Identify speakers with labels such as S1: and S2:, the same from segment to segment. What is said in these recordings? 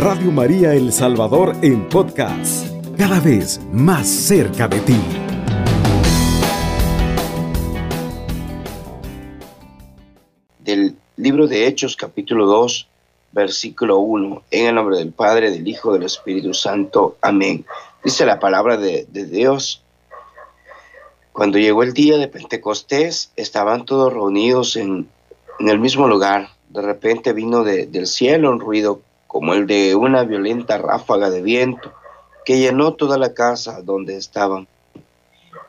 S1: Radio María El Salvador en podcast, cada vez más cerca de ti.
S2: Del libro de Hechos capítulo 2, versículo 1, en el nombre del Padre, del Hijo, del Espíritu Santo. Amén. Dice la palabra de, Dios. Cuando llegó el día de Pentecostés, estaban todos reunidos en, el mismo lugar. De repente vino del cielo un ruido como el de una violenta ráfaga de viento que llenó toda la casa donde estaban.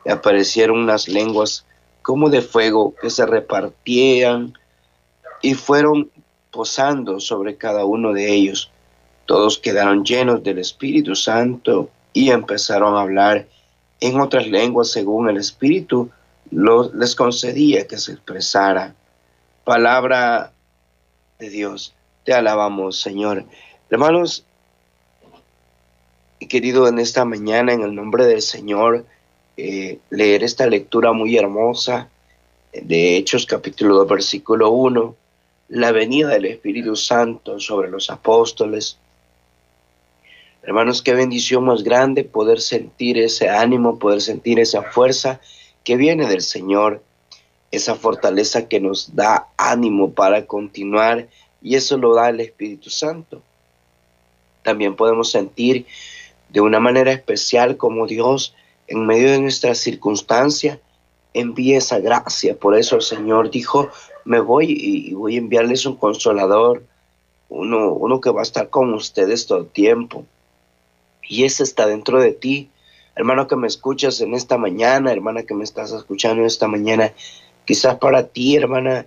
S2: Y aparecieron unas lenguas como de fuego que se repartían y fueron posando sobre cada uno de ellos. Todos quedaron llenos del Espíritu Santo y empezaron a hablar en otras lenguas según el Espíritu les concedía que se expresara. Palabra de Dios. Te alabamos, Señor. Hermanos, querido, en esta mañana, en el nombre del Señor, eh, leer esta lectura muy hermosa de Hechos capítulo 2, versículo 1, la venida del Espíritu Santo sobre los apóstoles. Hermanos, qué bendición más grande poder sentir ese ánimo, poder sentir esa fuerza que viene del Señor, esa fortaleza que nos da ánimo para continuar y eso lo da el Espíritu Santo. También podemos sentir de una manera especial como Dios en medio de nuestras circunstancias envía esa gracia. Por eso el Señor dijo, me voy y voy a enviarles un consolador, uno, uno que va a estar con ustedes todo el tiempo. Y ese está dentro de ti. Hermano que me escuchas en esta mañana, hermana que me estás escuchando en esta mañana, quizás para ti, hermana,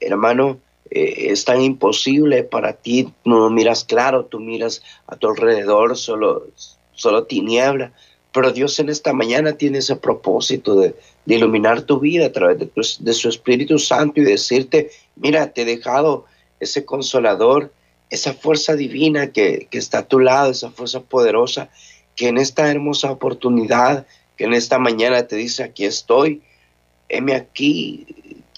S2: hermano, eh, es tan imposible para ti, no miras claro, tú miras a tu alrededor, solo, solo tiniebla. Pero Dios en esta mañana tiene ese propósito de, iluminar tu vida a través de, su Espíritu Santo y decirte, mira, te he dejado ese consolador, esa fuerza divina que, que está a tu lado, esa fuerza poderosa, que en esta hermosa oportunidad, que en esta mañana te dice, aquí estoy, heme aquí,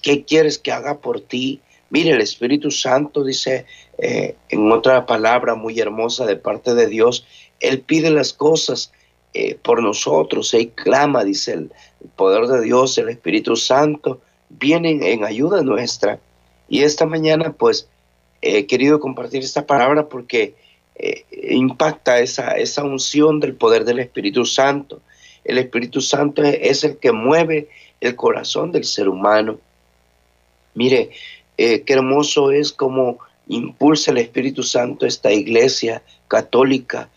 S2: ¿qué quieres que haga por ti? Mire, el Espíritu Santo dice eh, en otra palabra muy hermosa de parte de Dios, Él pide las cosas eh, por nosotros, Él clama, dice el, poder de Dios, el Espíritu Santo, vienen en ayuda nuestra. Y esta mañana, pues, he querido compartir esta palabra porque eh, impacta esa, esa unción del poder del Espíritu Santo. El Espíritu Santo es el que mueve el corazón del ser humano. Mire, eh, qué hermoso es como impulsa el Espíritu Santo esta iglesia católica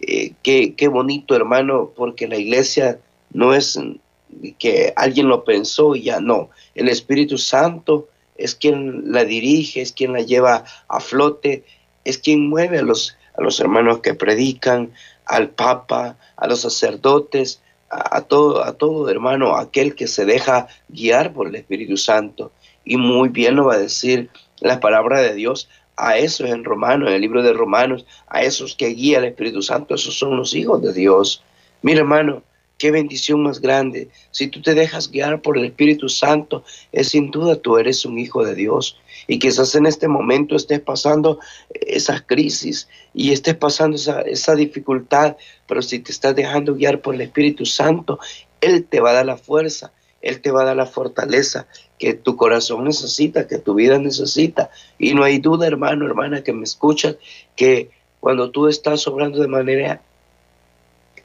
S2: eh, qué, bonito, hermano, porque la iglesia no es que alguien lo pensó y ya no. El Espíritu Santo es quien la dirige, es quien la lleva a flote, es quien mueve a los, a los hermanos que predican, al Papa, a los sacerdotes, a, todo, a todo hermano, aquel que se deja guiar por el Espíritu Santo. Y muy bien lo va a decir la palabra de Dios a esos en Romanos, en el libro de Romanos, a esos que guía el Espíritu Santo, esos son los hijos de Dios. Mira, hermano, qué bendición más grande. Si tú te dejas guiar por el Espíritu Santo, es sin duda tú eres un hijo de Dios. Y quizás en este momento estés pasando esas crisis y estés pasando esa, esa dificultad, pero si te estás dejando guiar por el Espíritu Santo, Él te va a dar la fuerza, Él te va a dar la fortaleza, que tu corazón necesita, que tu vida necesita. Y no hay duda, hermano, hermana, que me escuchan, que cuando tú estás obrando de manera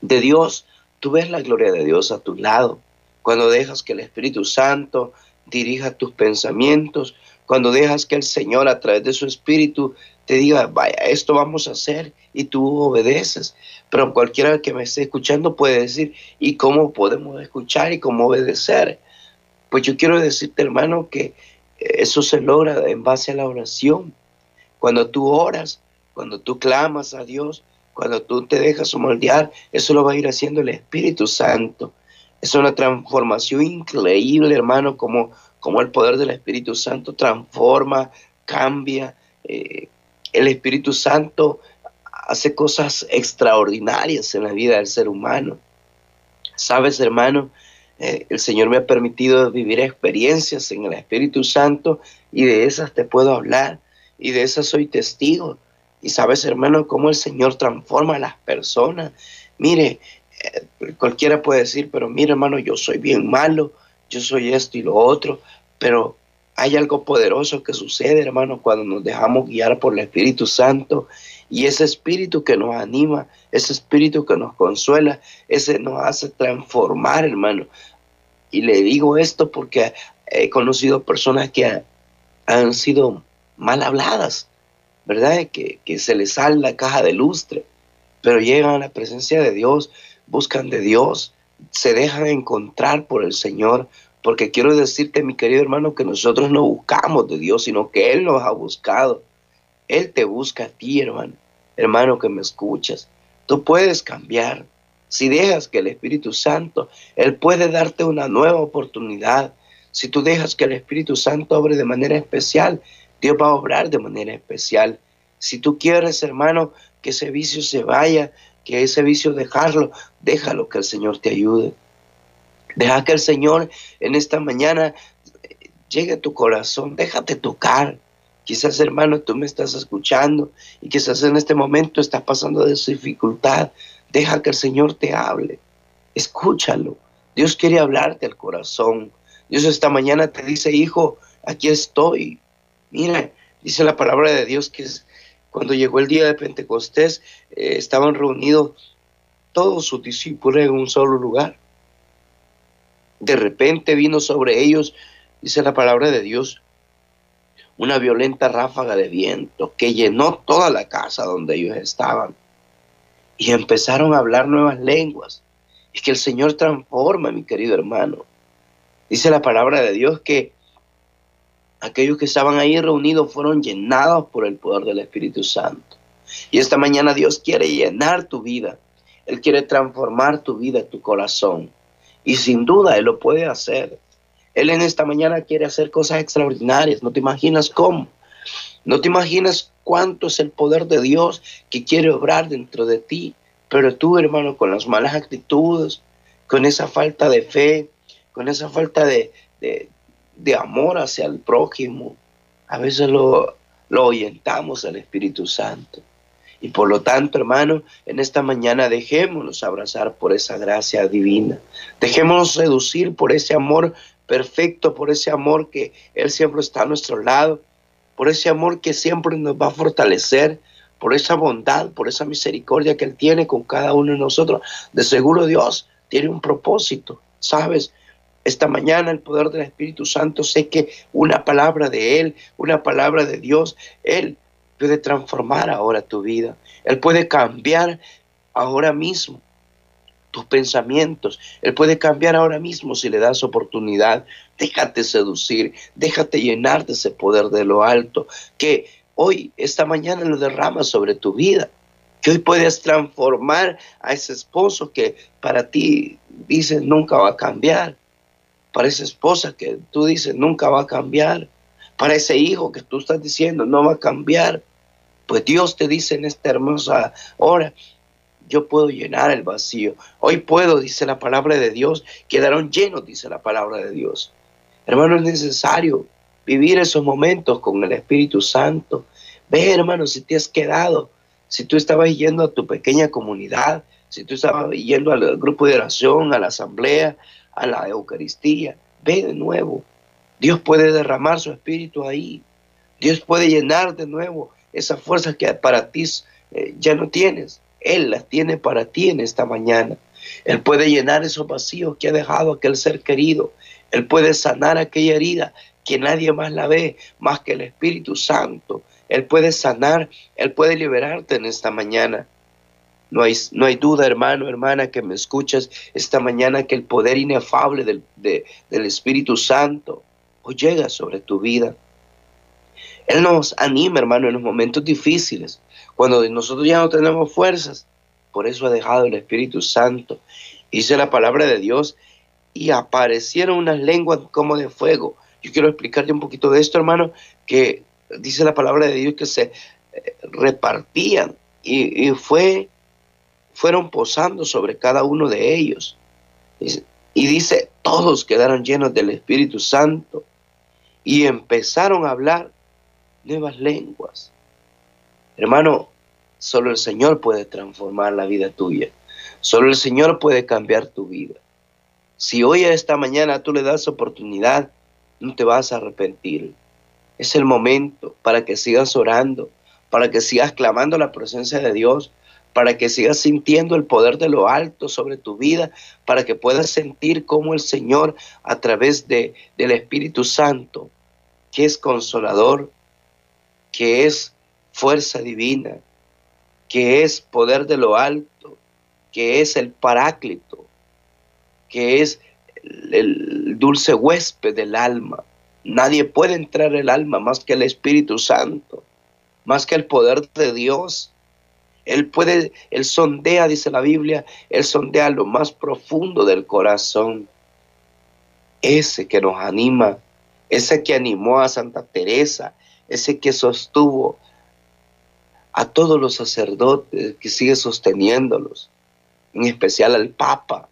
S2: de Dios, tú ves la gloria de Dios a tu lado. Cuando dejas que el Espíritu Santo dirija tus pensamientos, cuando dejas que el Señor a través de su Espíritu te diga, vaya, esto vamos a hacer y tú obedeces. Pero cualquiera que me esté escuchando puede decir, ¿y cómo podemos escuchar y cómo obedecer? Pues yo quiero decirte, hermano, que eso se logra en base a la oración. Cuando tú oras, cuando tú clamas a Dios, cuando tú te dejas moldear, eso lo va a ir haciendo el Espíritu Santo. Es una transformación increíble, hermano, como, como el poder del Espíritu Santo transforma, cambia. Eh, el Espíritu Santo hace cosas extraordinarias en la vida del ser humano. Sabes, hermano, eh, el Señor me ha permitido vivir experiencias en el Espíritu Santo y de esas te puedo hablar y de esas soy testigo. Y sabes, hermano, cómo el Señor transforma a las personas. Mire, eh, cualquiera puede decir, pero mire, hermano, yo soy bien malo, yo soy esto y lo otro, pero hay algo poderoso que sucede, hermano, cuando nos dejamos guiar por el Espíritu Santo y ese espíritu que nos anima, ese espíritu que nos consuela, ese nos hace transformar, hermano. Y le digo esto porque he conocido personas que han sido mal habladas, ¿verdad? Que, que se les sale la caja de lustre, pero llegan a la presencia de Dios, buscan de Dios, se dejan encontrar por el Señor, porque quiero decirte, mi querido hermano, que nosotros no buscamos de Dios, sino que Él nos ha buscado. Él te busca a ti, hermano. Hermano que me escuchas. Tú puedes cambiar. Si dejas que el Espíritu Santo, Él puede darte una nueva oportunidad. Si tú dejas que el Espíritu Santo obre de manera especial, Dios va a obrar de manera especial. Si tú quieres, hermano, que ese vicio se vaya, que ese vicio dejarlo, déjalo que el Señor te ayude. Deja que el Señor en esta mañana llegue a tu corazón, déjate tocar. Quizás, hermano, tú me estás escuchando y quizás en este momento estás pasando de dificultad. Deja que el Señor te hable. Escúchalo. Dios quiere hablarte al corazón. Dios esta mañana te dice, hijo, aquí estoy. Mira, dice la palabra de Dios que cuando llegó el día de Pentecostés eh, estaban reunidos todos sus discípulos en un solo lugar. De repente vino sobre ellos, dice la palabra de Dios, una violenta ráfaga de viento que llenó toda la casa donde ellos estaban. Y empezaron a hablar nuevas lenguas. Es que el Señor transforma, mi querido hermano. Dice la palabra de Dios que aquellos que estaban ahí reunidos fueron llenados por el poder del Espíritu Santo. Y esta mañana Dios quiere llenar tu vida. Él quiere transformar tu vida, tu corazón. Y sin duda Él lo puede hacer. Él en esta mañana quiere hacer cosas extraordinarias. No te imaginas cómo. No te imaginas cuánto es el poder de Dios que quiere obrar dentro de ti. Pero tú, hermano, con las malas actitudes, con esa falta de fe, con esa falta de, de, amor hacia el prójimo, a veces lo, lo ahuyentamos al Espíritu Santo. Y por lo tanto, hermano, en esta mañana dejémonos abrazar por esa gracia divina. Dejémonos seducir por ese amor perfecto, por ese amor que Él siempre está a nuestro lado, por ese amor que siempre nos va a fortalecer, por esa bondad, por esa misericordia que Él tiene con cada uno de nosotros. De seguro Dios tiene un propósito, ¿sabes? Esta mañana el poder del Espíritu Santo, sé que una palabra de Él, una palabra de Dios, Él puede transformar ahora tu vida. Él puede cambiar ahora mismo tus pensamientos. Él puede cambiar ahora mismo si le das oportunidad. Déjate seducir, déjate llenar de ese poder de lo alto que hoy, esta mañana lo derrama sobre tu vida. Que hoy puedes transformar a ese esposo que para ti dices nunca va a cambiar. Para esa esposa que tú dices nunca va a cambiar. Para ese hijo que tú estás diciendo no va a cambiar. Pues Dios te dice en esta hermosa hora, yo puedo llenar el vacío. Hoy puedo, dice la palabra de Dios, quedaron llenos, dice la palabra de Dios. Hermano, es necesario vivir esos momentos con el Espíritu Santo. Ve, hermano, si te has quedado, si tú estabas yendo a tu pequeña comunidad, si tú estabas yendo al grupo de oración, a la asamblea, a la Eucaristía, ve de nuevo. Dios puede derramar su espíritu ahí. Dios puede llenar de nuevo esas fuerzas que para ti eh, ya no tienes. Él las tiene para ti en esta mañana. Él puede llenar esos vacíos que ha dejado aquel ser querido. Él puede sanar aquella herida que nadie más la ve, más que el Espíritu Santo. Él puede sanar, Él puede liberarte en esta mañana. No hay, no hay duda, hermano, hermana, que me escuchas esta mañana que el poder inefable del, del Espíritu Santo hoy llega sobre tu vida. Él nos anima, hermano, en los momentos difíciles, cuando nosotros ya no tenemos fuerzas. Por eso ha dejado el Espíritu Santo. Dice la palabra de Dios y aparecieron unas lenguas como de fuego. Yo quiero explicarte un poquito de esto, hermano, que dice la palabra de Dios que se eh, repartían y, fue, fueron posando sobre cada uno de ellos. Y dice, todos quedaron llenos del Espíritu Santo y empezaron a hablar nuevas lenguas. Hermano, Solo el Señor puede transformar la vida tuya. Solo el Señor puede cambiar tu vida. Si hoy a esta mañana tú le das oportunidad, no te vas a arrepentir. Es el momento para que sigas orando, para que sigas clamando la presencia de Dios, para que sigas sintiendo el poder de lo alto sobre tu vida, para que puedas sentir cómo el Señor a través de, del Espíritu Santo, que es consolador, que es fuerza divina, que es poder de lo alto, que es el paráclito, que es el dulce huésped del alma. Nadie puede entrar el alma más que el Espíritu Santo, más que el poder de Dios. Él puede, él sondea, dice la Biblia, él sondea lo más profundo del corazón. Ese que nos anima, ese que animó a Santa Teresa, ese que sostuvo a todos los sacerdotes, que sigue sosteniéndolos, en especial al Papa,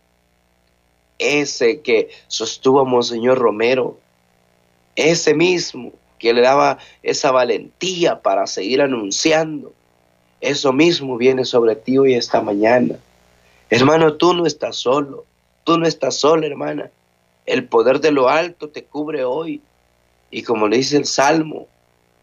S2: ese que sostuvo a Monseñor Romero, ese mismo que le daba esa valentía para seguir anunciando. Eso mismo viene sobre ti hoy esta mañana. Hermano, tú no estás solo, tú no estás sola, hermana. El poder de lo alto te cubre hoy. Y como le dice el Salmo,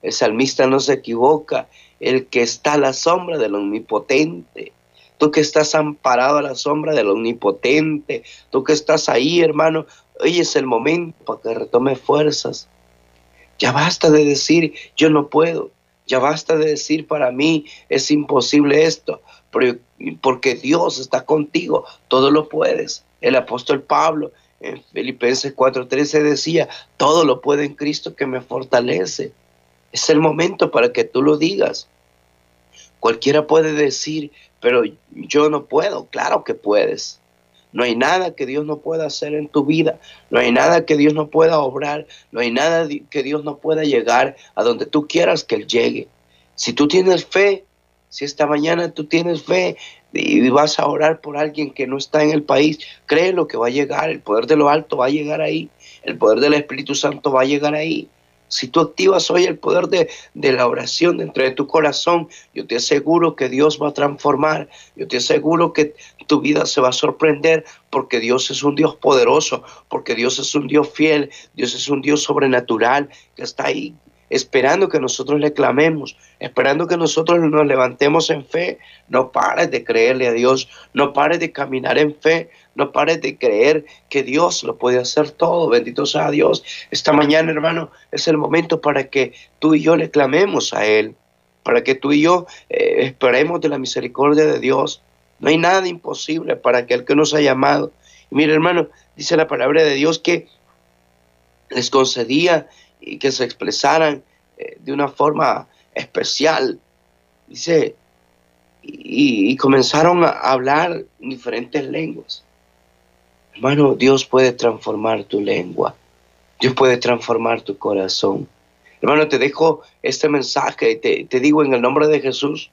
S2: el salmista no se equivoca, el que está a la sombra del omnipotente. Tú que estás amparado a la sombra del omnipotente, tú que estás ahí, hermano, hoy es el momento para que retome fuerzas. Ya basta de decir, yo no puedo. Ya basta de decir, para mí es imposible esto, porque Dios está contigo, todo lo puedes. El apóstol Pablo en Filipenses 4:13 decía, todo lo puede en Cristo que me fortalece. Es el momento para que tú lo digas. Cualquiera puede decir, pero yo no puedo. Claro que puedes. No hay nada que Dios no pueda hacer en tu vida. No hay nada que Dios no pueda obrar. No hay nada que Dios no pueda llegar a donde tú quieras que Él llegue. Si tú tienes fe, si esta mañana tú tienes fe y vas a orar por alguien que no está en el país, créelo que va a llegar. El poder de lo alto va a llegar ahí. El poder del Espíritu Santo va a llegar ahí. Si tú activas hoy el poder de, la oración dentro de tu corazón, yo te aseguro que Dios va a transformar. Yo te aseguro que tu vida se va a sorprender porque Dios es un Dios poderoso, porque Dios es un Dios fiel, Dios es un Dios sobrenatural que está ahí esperando que nosotros le clamemos, esperando que nosotros nos levantemos en fe. No pares de creerle a Dios, no pares de caminar en fe, no pares de creer que Dios lo puede hacer todo. Bendito sea Dios. Esta mañana, hermano, es el momento para que tú y yo le clamemos a Él, para que tú y yo eh, esperemos de la misericordia de Dios. No hay nada imposible para aquel que nos ha llamado. Y mire, hermano, dice la palabra de Dios que les concedía y que se expresaran eh, de una forma especial. Dice, y, comenzaron a hablar diferentes lenguas. Hermano, Dios puede transformar tu lengua. Dios puede transformar tu corazón. Hermano, te dejo este mensaje y te, digo en el nombre de Jesús,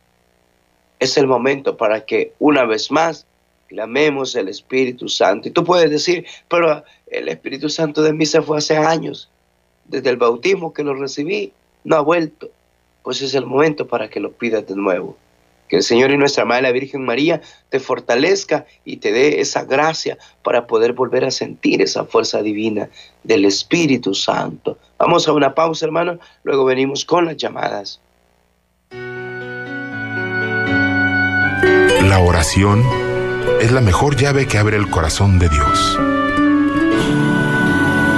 S2: es el momento para que una vez más clamemos el Espíritu Santo. Y tú puedes decir, pero el Espíritu Santo de mí se fue hace años desde el bautismo que lo recibí, no ha vuelto. Pues es el momento para que lo pidas de nuevo. Que el Señor y nuestra Madre la Virgen María te fortalezca y te dé esa gracia para poder volver a sentir esa fuerza divina del Espíritu Santo. Vamos a una pausa, hermano, luego venimos con las llamadas.
S1: La oración es la mejor llave que abre el corazón de Dios.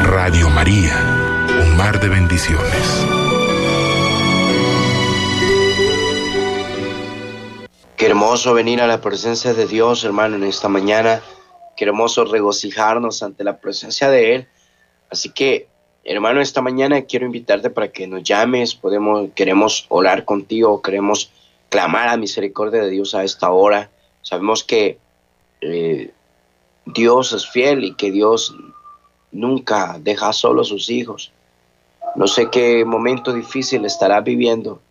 S1: Radio María mar de bendiciones.
S2: Qué hermoso venir a la presencia de Dios, hermano, en esta mañana. Qué hermoso regocijarnos ante la presencia de Él. Así que, hermano, esta mañana quiero invitarte para que nos llames. Podemos, queremos orar contigo, queremos clamar a misericordia de Dios a esta hora. Sabemos que eh, Dios es fiel y que Dios nunca deja solo a sus hijos. No sé qué momento difícil estará viviendo,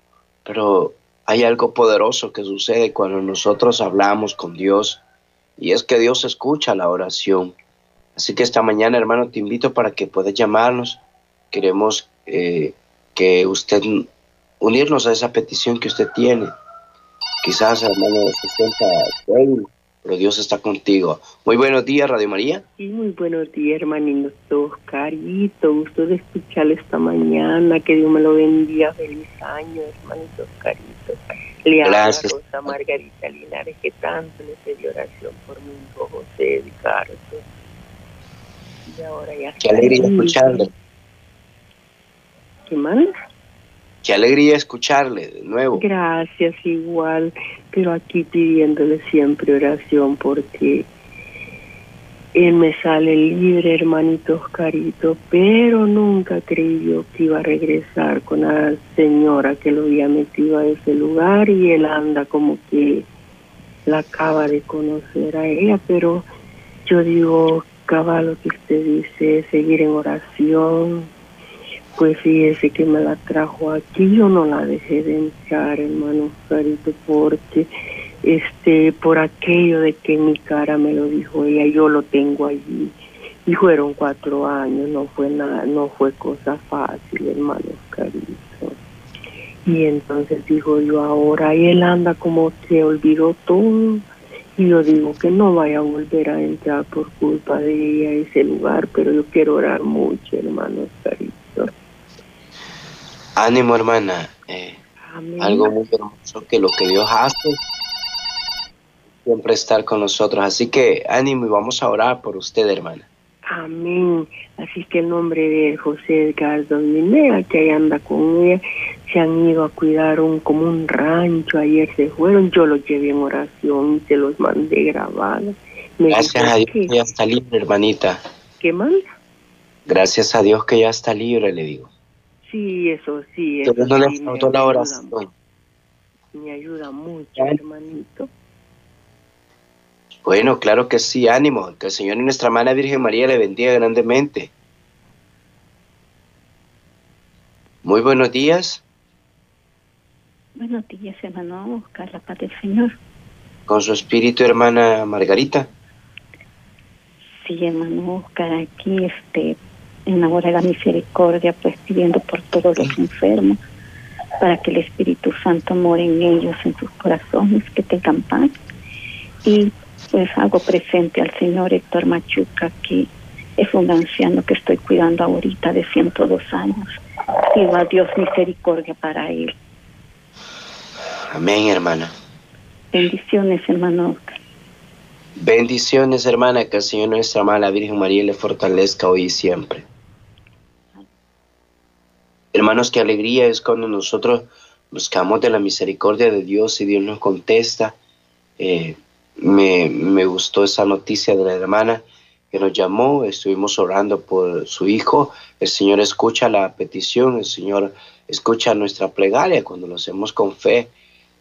S2: pero hay algo poderoso que sucede cuando nosotros hablamos con Dios y es que Dios escucha la oración. Así que esta mañana, hermano, te invito para que puedas llamarnos. Queremos eh, que usted unirnos a esa petición que usted tiene. Quizás, hermano, se sienta pero Dios está contigo. Muy buenos días, Radio María.
S3: Sí, muy buenos días, hermanito Oscarito. Gusto de escucharle esta mañana. Que Dios me lo bendiga. Feliz año, hermanito Oscarito. Le Gracias. a Rosa Margarita Linares, que tanto le pedí oración por mi hijo José Ricardo.
S2: Y ahora ya Qué alegría escucharle.
S3: ¿Qué manda?
S2: Qué alegría escucharle de nuevo.
S3: Gracias, igual, pero aquí pidiéndole siempre oración porque él me sale libre, hermanito Oscarito, pero nunca creyó que iba a regresar con la señora que lo había metido a ese lugar y él anda como que la acaba de conocer a ella, pero yo digo, caballo que usted dice, seguir en oración, pues fíjese que me la trajo aquí, yo no la dejé de entrar, hermano Carito, porque este, por aquello de que mi cara me lo dijo ella, yo lo tengo allí. Y fueron cuatro años, no fue nada, no fue cosa fácil, hermano Carito. Y entonces dijo yo ahora, y él anda como que olvidó todo. Y yo digo que no vaya a volver a entrar por culpa de ella a ese lugar, pero yo quiero orar mucho, hermano.
S2: Ánimo, hermana. Eh, algo muy hermoso que lo que Dios hace siempre estar con nosotros. Así que ánimo y vamos a orar por usted, hermana.
S3: Amén. Así que el nombre de José Edgardo Minera, que ahí anda con ella, se han ido a cuidar un como un rancho. Ayer se fueron, yo los llevé en oración y se los mandé grabados.
S2: Gracias a Dios que ya está libre, hermanita.
S3: ¿Qué manda?
S2: Gracias a Dios que ya está libre, le digo.
S3: Sí, eso sí. Eso
S2: no le faltó la oración.
S3: Me ayuda mucho, hermanito.
S2: Bueno, claro que sí, ánimo. Que el Señor y nuestra hermana Virgen María le bendiga grandemente. Muy buenos días.
S4: Buenos días, hermano Oscar, la paz del Señor.
S2: Con su espíritu, hermana Margarita.
S4: Sí, hermano Oscar, aquí este, en la hora de la misericordia, pues pidiendo por todos los enfermos, para que el Espíritu Santo more en ellos, en sus corazones, que tengan paz. Y pues hago presente al señor Héctor Machuca, que es un anciano que estoy cuidando ahorita de 102 años. Pido a Dios misericordia para él.
S2: Amén, hermana.
S4: Bendiciones, hermano
S2: Bendiciones, hermana, que el Señor nuestra amada Virgen María le fortalezca hoy y siempre. Hermanos, qué alegría es cuando nosotros buscamos de la misericordia de Dios y Dios nos contesta. Eh, me, me, gustó esa noticia de la hermana que nos llamó, estuvimos orando por su hijo, el Señor escucha la petición, el Señor escucha nuestra plegaria cuando lo hacemos con fe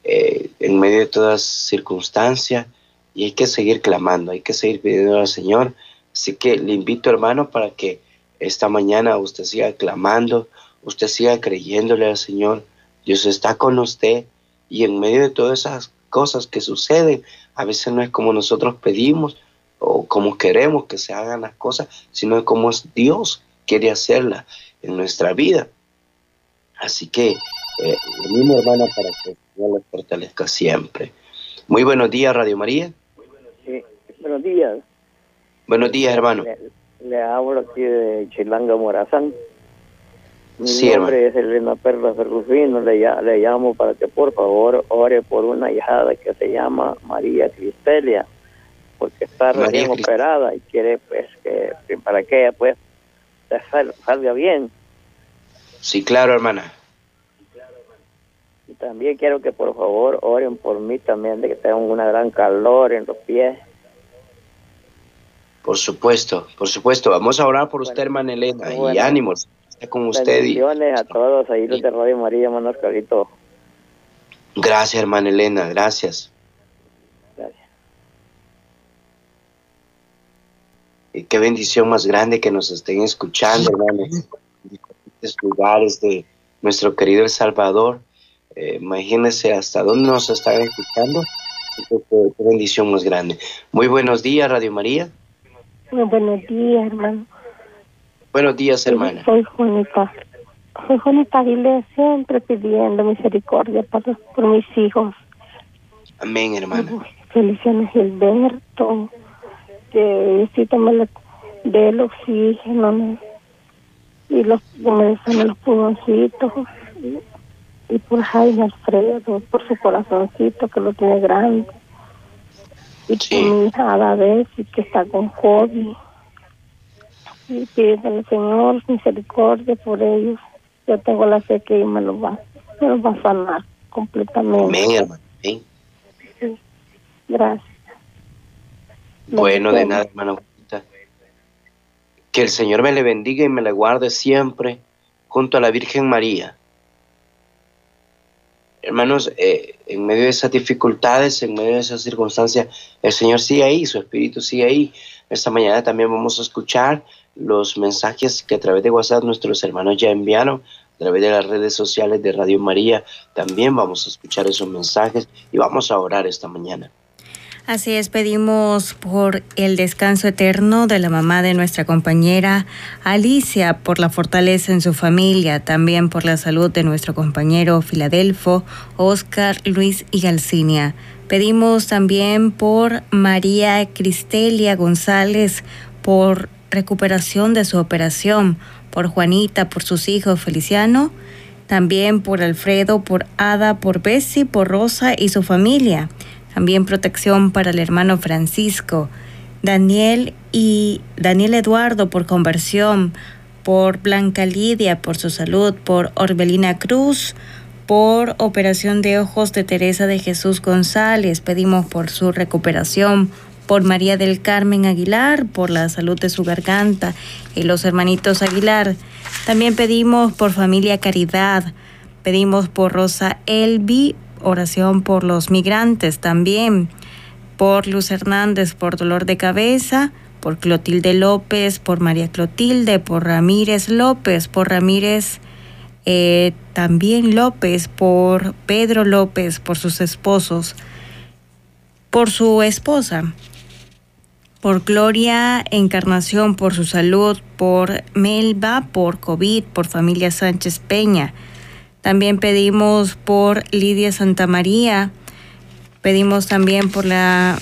S2: eh, en medio de todas circunstancias y hay que seguir clamando, hay que seguir pidiendo al Señor. Así que le invito hermano para que esta mañana usted siga clamando, usted siga creyéndole al Señor, Dios está con usted y en medio de todas esas cosas que suceden, a veces no es como nosotros pedimos o como queremos que se hagan las cosas, sino como Dios quiere hacerlas en nuestra vida. Así que, eh, mismo hermana, para que el Señor le fortalezca siempre. Muy buenos días, Radio María.
S5: Sí, buenos días.
S2: Buenos días, hermano.
S5: Le, hablo aquí de Chilanga Morazán. Mi nombre es Elena Perla Ferrufino, le, le llamo para que por favor ore por una hijada que se llama María Cristelia, porque está recién operada y quiere pues que para que ella pues salga bien.
S2: Sí, claro, hermana.
S5: Y también quiero que por favor oren por mí también, de que tengo una gran calor en los pies.
S2: Por supuesto, por supuesto. Vamos a orar por usted, hermana Elena, y ánimos con usted.
S5: Bendiciones a todos ahí los de Radio María, hermano Oscarito.
S2: Gracias, hermana Elena, gracias. Gracias. Y qué bendición más grande que nos estén escuchando, hermanos, en diferentes lugares de nuestro querido El Salvador. Eh, imagínense hasta dónde nos están escuchando. Qué, qué bendición más grande. Muy buenos días, Radio María.
S4: Muy buenos días, hermano.
S2: Buenos días, hermana.
S4: Soy Juanita. Soy Juanita dile siempre pidiendo misericordia por, por mis hijos.
S2: Amén, hermano.
S4: Feliciano Gilberto, que necesitamos del oxígeno y los, me los pulmoncitos y, por Jaime Alfredo, por su corazoncito que lo tiene grande y por mi hija y que está con COVID y pide al Señor misericordia por ellos. Yo tengo la fe que me lo va, me lo va a sanar completamente.
S2: Amén, hermano.
S4: Gracias.
S2: Bueno, de nada, hermano. Que el Señor me le bendiga y me le guarde siempre junto a la Virgen María. Hermanos, eh, en medio de esas dificultades, en medio de esas circunstancias, el Señor sigue ahí, su Espíritu sigue ahí. Esta mañana también vamos a escuchar los mensajes que a través de WhatsApp nuestros hermanos ya enviaron, a través de las redes sociales de Radio María. También vamos a escuchar esos mensajes y vamos a orar esta mañana.
S6: Así es, pedimos por el descanso eterno de la mamá de nuestra compañera Alicia, por la fortaleza en su familia, también por la salud de nuestro compañero Filadelfo, Oscar, Luis y Galcinia. Pedimos también por María Cristelia González, por recuperación de su operación, por Juanita, por sus hijos Feliciano, también por Alfredo, por Ada, por Bessie, por Rosa y su familia. También protección para el hermano Francisco, Daniel y Daniel Eduardo por conversión, por Blanca Lidia por su salud, por Orbelina Cruz, por operación de ojos de Teresa de Jesús González. Pedimos por su recuperación, por María del Carmen Aguilar, por la salud de su garganta y los hermanitos Aguilar. También pedimos por familia Caridad. Pedimos por Rosa Elvi, oración por los migrantes también, por Luz Hernández por dolor de cabeza, por Clotilde López, por María Clotilde, por Ramírez López, por Ramírez eh, también López, por Pedro López, por sus esposos, por su esposa, por Gloria Encarnación, por su salud, por Melba, por COVID, por familia Sánchez Peña, también pedimos por Lidia Santa María. Pedimos también por la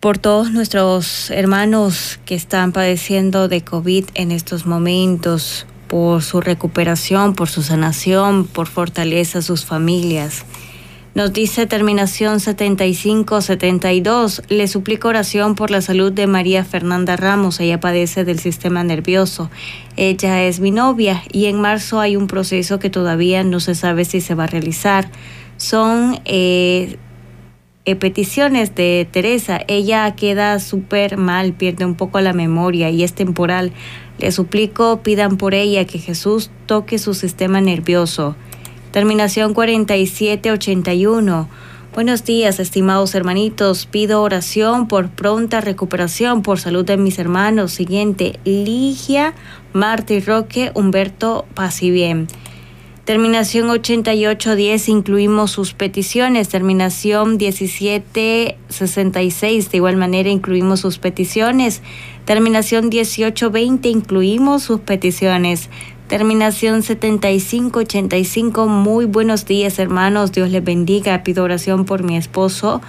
S6: por todos nuestros hermanos que están padeciendo de COVID en estos momentos, por su recuperación, por su sanación, por fortaleza a sus familias. Nos dice terminación 75-72. Le suplico oración por la salud de María Fernanda Ramos. Ella padece del sistema nervioso. Ella es mi novia y en marzo hay un proceso que todavía no se sabe si se va a realizar. Son eh, eh, peticiones de Teresa. Ella queda súper mal, pierde un poco la memoria y es temporal. Le suplico, pidan por ella que Jesús toque su sistema nervioso. Terminación 4781. Buenos días, estimados hermanitos. Pido oración por pronta recuperación, por salud de mis hermanos. Siguiente, Ligia, Marta y Roque, Humberto, paz y bien. Terminación 8810 incluimos sus peticiones. Terminación 1766 de igual manera incluimos sus peticiones. Terminación 1820 incluimos sus peticiones. Terminación 7585. Muy buenos días, hermanos. Dios les bendiga. Pido oración por mi esposo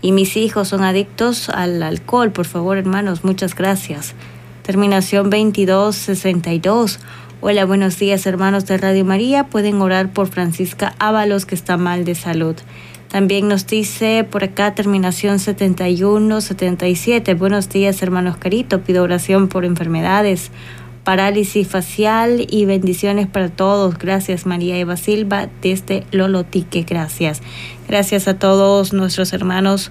S6: y mis hijos son adictos al alcohol. Por favor, hermanos, muchas gracias. Terminación 2262. Hola, buenos días, hermanos de Radio María. Pueden orar por Francisca Ábalos, que está mal de salud. También nos dice por acá terminación 7177. Buenos días, hermanos Carito. Pido oración por enfermedades parálisis facial y bendiciones para todos. Gracias María Eva Silva desde Lolotique. Gracias. Gracias a todos nuestros hermanos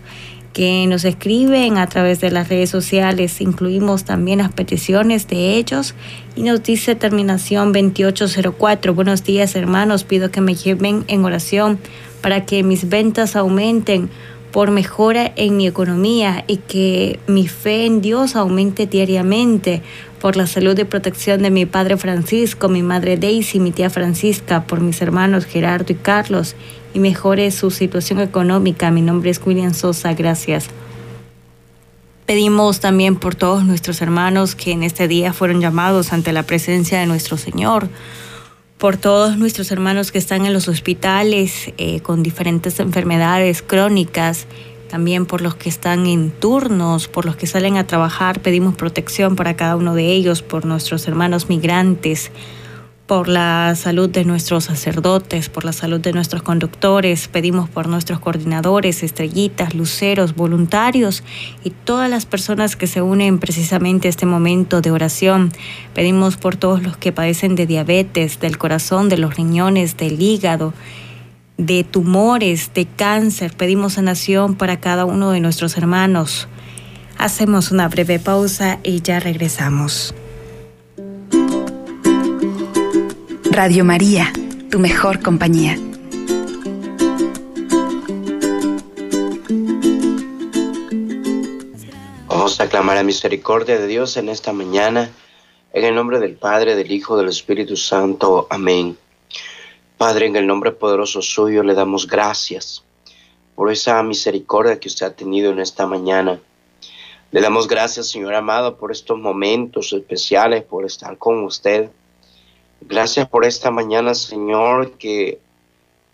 S6: que nos escriben a través de las redes sociales. Incluimos también las peticiones de ellos y nos dice terminación 2804. Buenos días hermanos, pido que me lleven en oración para que mis ventas aumenten por mejora en mi economía y que mi fe en Dios aumente diariamente por la salud y protección de mi padre Francisco, mi madre Daisy, mi tía Francisca, por mis hermanos Gerardo y Carlos, y mejore su situación económica. Mi nombre es William Sosa, gracias. Pedimos también por todos nuestros hermanos que en este día fueron llamados ante la presencia de nuestro Señor, por todos nuestros hermanos que están en los hospitales eh, con diferentes enfermedades crónicas, también por los que están en turnos, por los que salen a trabajar, pedimos protección para cada uno de ellos, por nuestros hermanos migrantes, por la salud de nuestros sacerdotes, por la salud de nuestros conductores, pedimos por nuestros coordinadores, estrellitas, luceros, voluntarios y todas las personas que se unen precisamente a este momento de oración. Pedimos por todos los que padecen de diabetes, del corazón, de los riñones, del hígado, de tumores, de cáncer. Pedimos sanación para cada uno de nuestros hermanos. Hacemos una breve pausa y ya regresamos.
S7: Radio María, tu mejor compañía.
S2: Vamos a clamar a misericordia de Dios en esta mañana, en el nombre del Padre, del Hijo, del Espíritu Santo. Amén. Padre, en el nombre poderoso suyo le damos gracias por esa misericordia que usted ha tenido en esta mañana. Le damos gracias, Señor amado, por estos momentos especiales, por estar con usted Gracias por esta mañana, Señor, que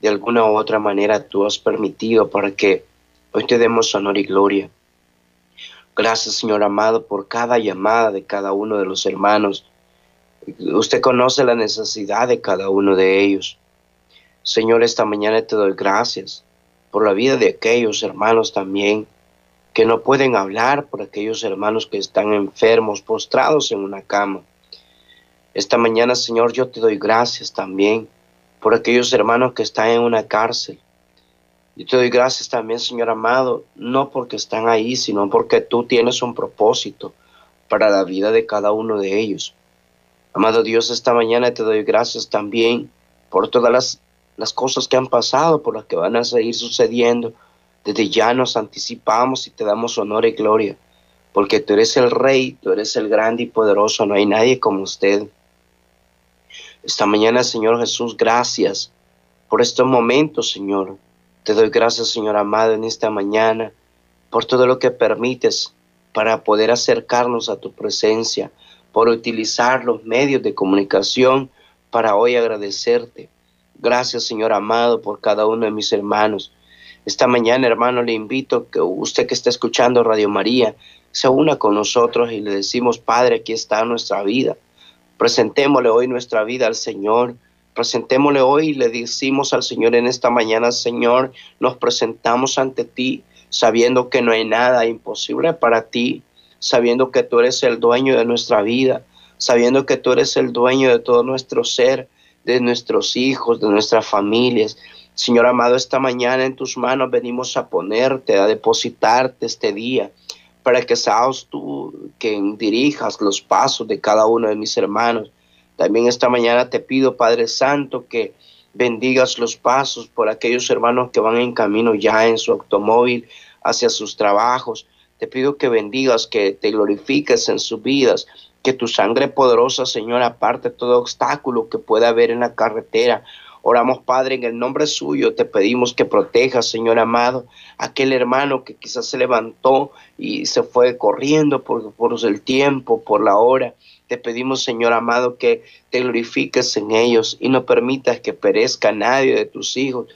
S2: de alguna u otra manera tú has permitido para que hoy te demos honor y gloria. Gracias, Señor amado, por cada llamada de cada uno de los hermanos. Usted conoce la necesidad de cada uno de ellos. Señor, esta mañana te doy gracias por la vida de aquellos hermanos también que no pueden hablar, por aquellos hermanos que están enfermos, postrados en una cama. Esta mañana, Señor, yo te doy gracias también por aquellos hermanos que están en una cárcel. Yo te doy gracias también, Señor amado, no porque están ahí, sino porque tú tienes un propósito para la vida de cada uno de ellos. Amado Dios, esta mañana te doy gracias también por todas las, las cosas que han pasado, por las que van a seguir sucediendo. Desde ya nos anticipamos y te damos honor y gloria, porque tú eres el Rey, tú eres el grande y poderoso, no hay nadie como usted. Esta mañana, Señor Jesús, gracias por estos momentos, Señor. Te doy gracias, Señor amado, en esta mañana, por todo lo que permites para poder acercarnos a tu presencia, por utilizar los medios de comunicación para hoy agradecerte. Gracias, Señor amado, por cada uno de mis hermanos. Esta mañana, hermano, le invito que usted que está escuchando Radio María se una con nosotros y le decimos, Padre, aquí está nuestra vida. Presentémosle hoy nuestra vida al Señor. Presentémosle hoy y le decimos al Señor en esta mañana, Señor, nos presentamos ante ti sabiendo que no hay nada imposible para ti, sabiendo que tú eres el dueño de nuestra vida, sabiendo que tú eres el dueño de todo nuestro ser, de nuestros hijos, de nuestras familias. Señor amado, esta mañana en tus manos venimos a ponerte, a depositarte este día para que seas tú quien dirijas los pasos de cada uno de mis hermanos. También esta mañana te pido, Padre Santo, que bendigas los pasos por aquellos hermanos que van en camino ya en su automóvil hacia sus trabajos. Te pido que bendigas, que te glorifiques en sus vidas, que tu sangre poderosa, Señor, aparte todo obstáculo que pueda haber en la carretera. Oramos, Padre, en el nombre suyo, te pedimos que protejas, Señor amado, aquel hermano que quizás se levantó y se fue corriendo por, por el tiempo, por la hora. Te pedimos, Señor amado, que te glorifiques en ellos y no permitas que perezca nadie de tus hijos.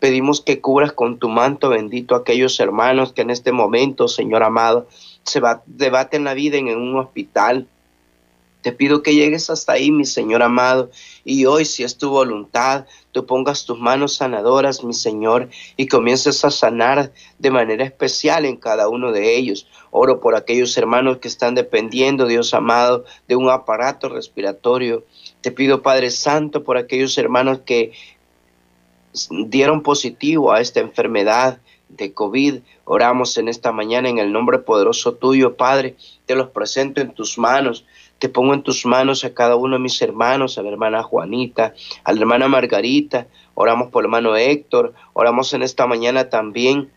S2: Pedimos que cubras con tu manto bendito a aquellos hermanos que en este momento, Señor amado, se debaten la vida en un hospital, te pido que llegues hasta ahí, mi Señor amado, y hoy, si es tu voluntad, tú pongas tus manos sanadoras, mi Señor, y comiences a sanar de manera especial en cada uno de ellos. Oro por aquellos hermanos que están dependiendo, Dios amado, de un aparato respiratorio. Te pido, Padre Santo, por aquellos hermanos que dieron positivo a esta enfermedad de COVID. Oramos en esta mañana en el nombre poderoso tuyo, Padre. Te los presento en tus manos. Te pongo en tus manos a cada uno de mis hermanos, a la hermana Juanita, a la hermana Margarita, oramos por el hermano Héctor, oramos en esta mañana también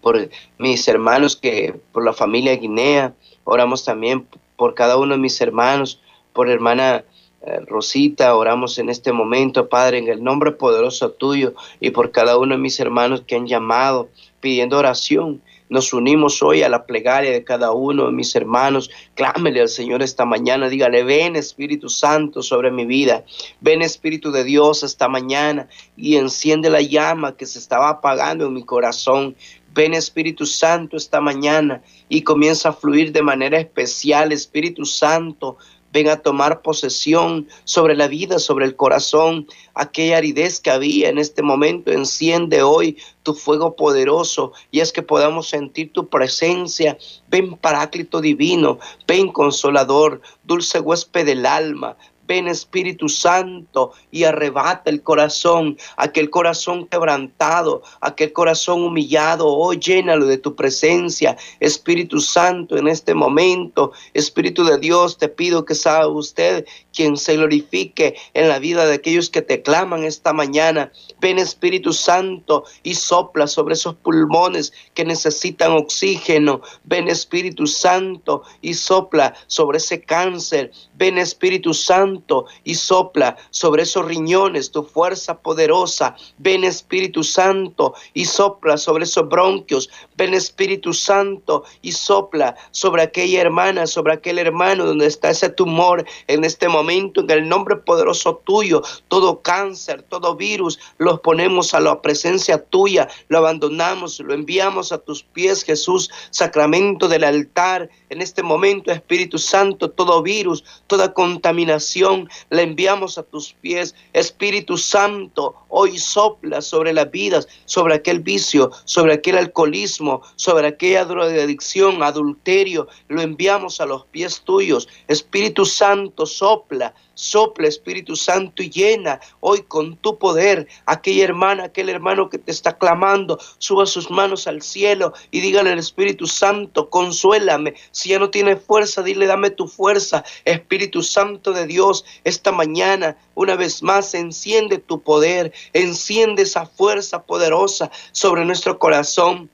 S2: por mis hermanos que, por la familia Guinea, oramos también por cada uno de mis hermanos, por hermana eh, Rosita, oramos en este momento, Padre, en el nombre poderoso tuyo y por cada uno de mis hermanos que han llamado pidiendo oración. Nos unimos hoy a la plegaria de cada uno de mis hermanos. Clámele al Señor esta mañana. Dígale, ven Espíritu Santo sobre mi vida. Ven Espíritu de Dios esta mañana y enciende la llama que se estaba apagando en mi corazón. Ven Espíritu Santo esta mañana y comienza a fluir de manera especial. Espíritu Santo, ven a tomar posesión sobre la vida, sobre el corazón, aquella aridez que había en este momento. Enciende hoy tu fuego poderoso y es que podamos sentir tu presencia. Ven Paráclito divino, ven Consolador, dulce huésped del alma. Ven Espíritu Santo y arrebata el corazón, aquel corazón quebrantado, aquel corazón humillado. Oh, llénalo de tu presencia, Espíritu Santo, en este momento. Espíritu de Dios, te pido que sea usted quien se glorifique en la vida de aquellos que te claman esta mañana. Ven Espíritu Santo y sopla sobre esos pulmones que necesitan oxígeno. Ven Espíritu Santo y sopla sobre ese cáncer. Ven Espíritu Santo y sopla sobre esos riñones tu fuerza poderosa. Ven Espíritu Santo y sopla sobre esos bronquios. Ven Espíritu Santo y sopla sobre aquella hermana, sobre aquel hermano donde está ese tumor en este momento. En el nombre poderoso tuyo, todo cáncer, todo virus, los ponemos a la presencia tuya, lo abandonamos, lo enviamos a tus pies, Jesús, sacramento del altar. En este momento, Espíritu Santo, todo virus, toda contaminación, la enviamos a tus pies. Espíritu Santo, hoy sopla sobre las vidas, sobre aquel vicio, sobre aquel alcoholismo, sobre aquella drogadicción, adulterio, lo enviamos a los pies tuyos. Espíritu Santo, sopla Sopla Espíritu Santo y llena hoy con tu poder aquella hermana, aquel hermano que te está clamando, suba sus manos al cielo y dígale al Espíritu Santo, consuélame. Si ya no tiene fuerza, dile, dame tu fuerza. Espíritu Santo de Dios, esta mañana, una vez más, enciende tu poder, enciende esa fuerza poderosa sobre nuestro corazón.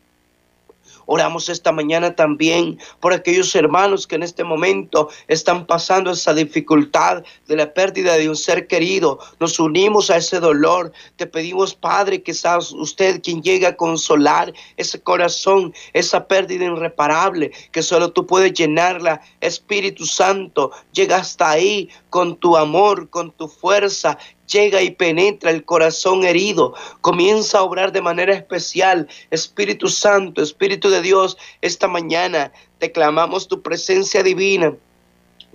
S2: Oramos esta mañana también por aquellos hermanos que en este momento están pasando esa dificultad de la pérdida de un ser querido. Nos unimos a ese dolor. Te pedimos, Padre, que sea usted quien llegue a consolar ese corazón, esa pérdida irreparable, que solo tú puedes llenarla. Espíritu Santo, llega hasta ahí con tu amor, con tu fuerza llega y penetra el corazón herido, comienza a obrar de manera especial. Espíritu Santo, Espíritu de Dios, esta mañana te clamamos tu presencia divina.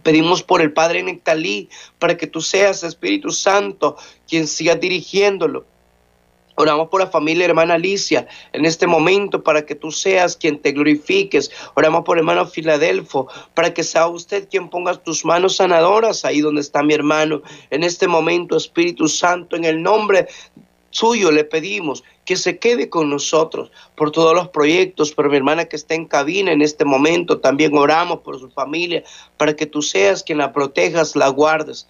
S2: Pedimos por el Padre Nectalí para que tú seas, Espíritu Santo, quien siga dirigiéndolo Oramos por la familia hermana Alicia en este momento para que tú seas quien te glorifiques. Oramos por hermano Filadelfo para que sea usted quien ponga tus manos sanadoras ahí donde está mi hermano. En este momento, Espíritu Santo, en el nombre suyo le pedimos que se quede con nosotros por todos los proyectos, por mi hermana que está en cabina en este momento. También oramos por su familia para que tú seas quien la protejas, la guardes.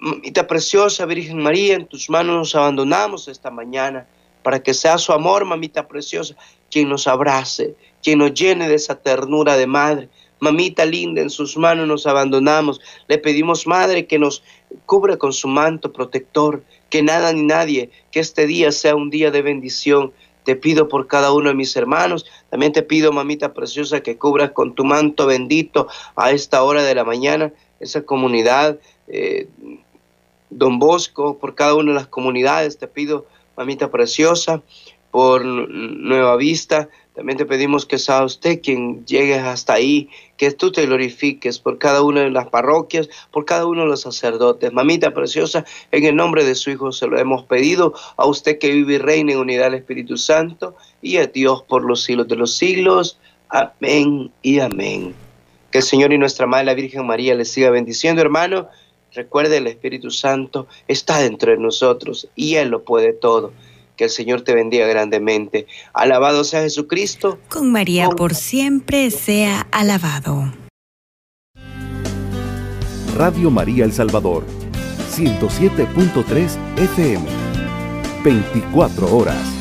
S2: Mamita preciosa, Virgen María, en tus manos nos abandonamos esta mañana para que sea su amor, mamita preciosa, quien nos abrace, quien nos llene de esa ternura de madre. Mamita linda, en sus manos nos abandonamos. Le pedimos, Madre, que nos cubra con su manto protector, que nada ni nadie, que este día sea un día de bendición. Te pido por cada uno de mis hermanos. También te pido, mamita preciosa, que cubras con tu manto bendito a esta hora de la mañana esa comunidad. Eh, Don Bosco, por cada una de las comunidades, te pido, mamita preciosa, por Nueva Vista, también te pedimos que sea usted quien llegue hasta ahí, que tú te glorifiques por cada una de las parroquias, por cada uno de los sacerdotes. Mamita preciosa, en el nombre de su Hijo se lo hemos pedido, a usted que vive y reina en unidad del Espíritu Santo, y a Dios por los siglos de los siglos. Amén y amén. Que el Señor y nuestra Madre la Virgen María les siga bendiciendo, hermano. Recuerde, el Espíritu Santo está dentro de nosotros y Él lo puede todo. Que el Señor te bendiga grandemente. Alabado sea Jesucristo.
S6: Con María por siempre sea alabado.
S1: Radio María El Salvador, 107.3 FM, 24 horas.